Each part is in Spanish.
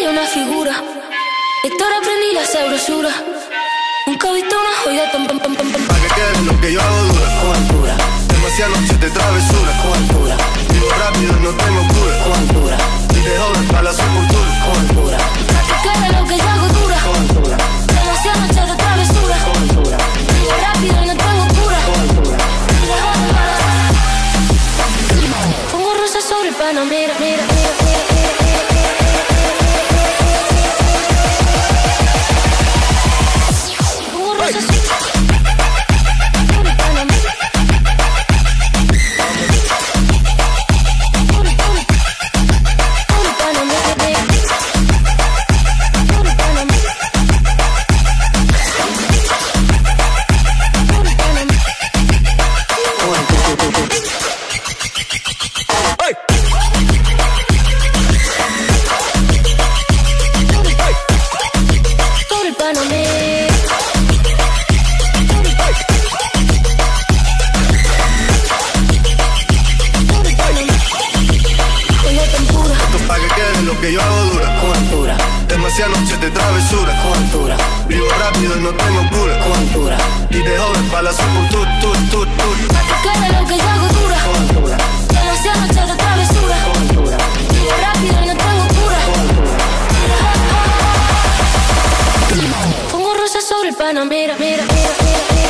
hay una figura. Héctor aprendí la sabrosura. Nunca he visto una joya tan pam pam pam pam. Pa' que quede lo que yo hago dura. Con altura, Demasiadas noches de travesura. Que yo hago dura. Con altura, Demasiadas noches de travesura. con altura, Vivo rápido y no tengo cura. con altura, Y de joven para la sepultura. Tur, tur, tur. Cara lo que yo hago dura. con altura, Demasiadas noches de travesura. con altura, Vivo rápido y no tengo cura. con altura. Pongo rosas sobre el pano, mira, mira, mira, mira, mira,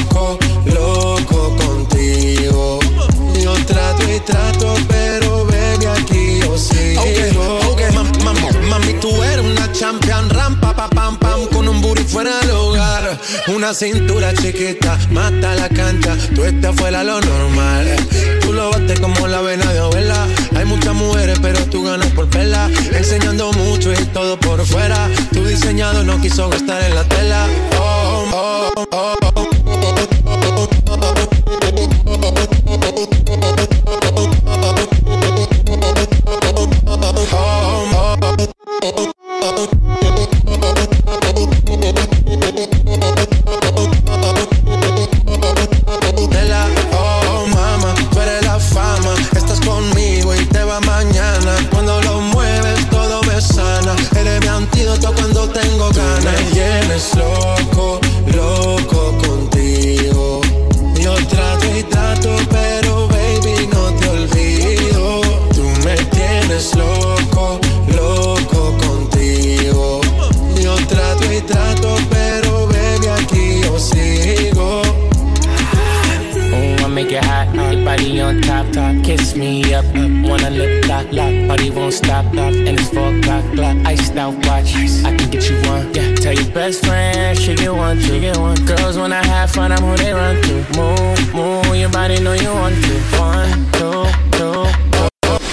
Una cintura chiquita, mata la cancha, tú estás fuera lo normal. Tú lo bates como la vena de abuela. Hay muchas mujeres, pero tú ganas por pela. Enseñando mucho y todo por fuera. Tu diseñado no quiso gastar en la tela. Oh, oh, oh, oh. Cuando tengo ganas. Me tienes loco make it hot, hot, body on top, top. Kiss me up, up. Wanna lip lock, lock. Body won't stop, stop. And it's four o'clock, clock. Iced out watch. I can get you one. Yeah, tell your best friend she get one, she get one. Girls when I have fun, I'm who they run to. Move, move, your body know you want to. One, two, two.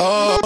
A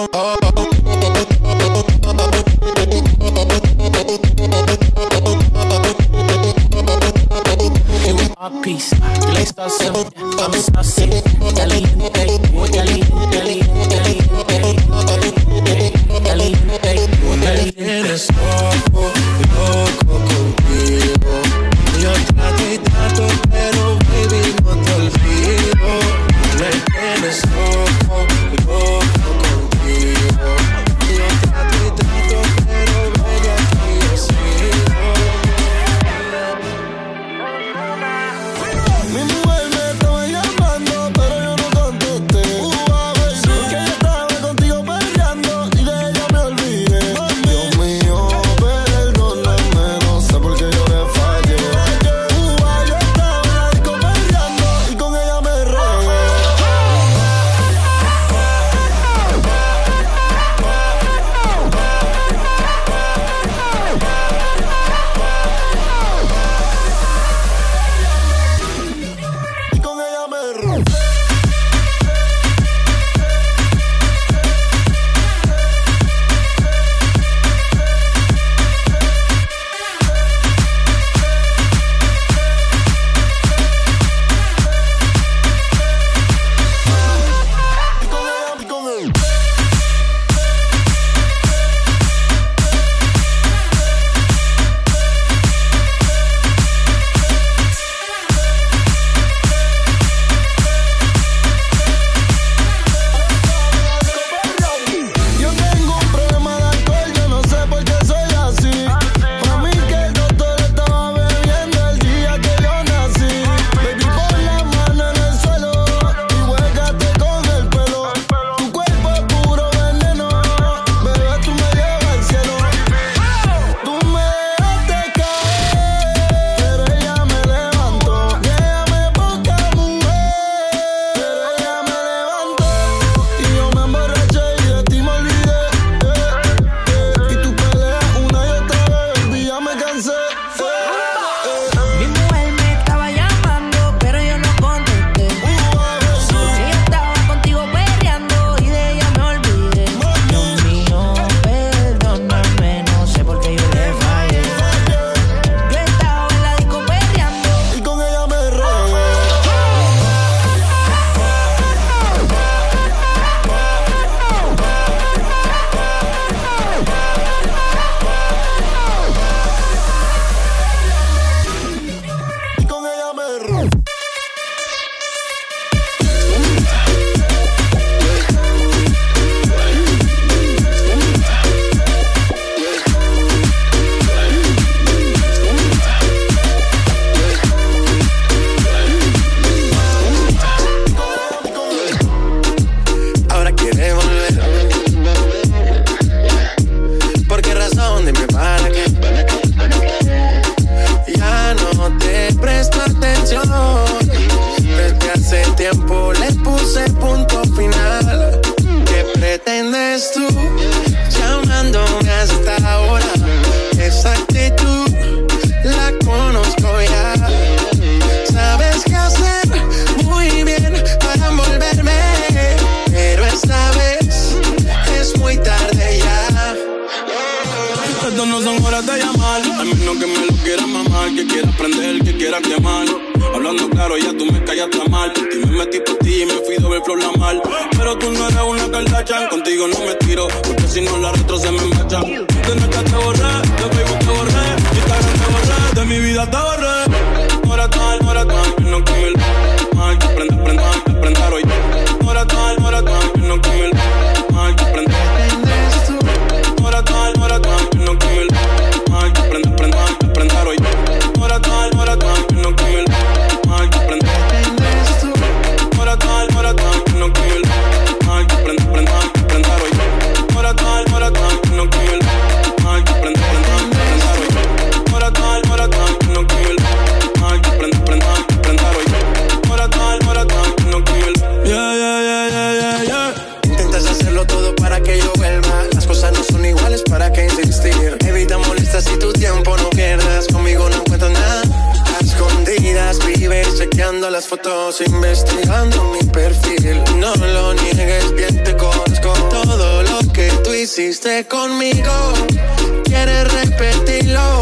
y me fui doble flow la mal. Pero tú no eres una caldachan, contigo no me tiro, porque si no la retro se me enmacha. De nuestra te borré, de Facebook te borré, Instagram te borré, de mi vida te borré. Ahora tal, ahora tal, que no come el mal, que prende, prende, que prenda hoy. Ahora tal, ahora tal, que no come. chequeando las fotos, investigando mi perfil. No lo niegues, bien te conozco. Todo lo que tú hiciste conmigo, quieres repetirlo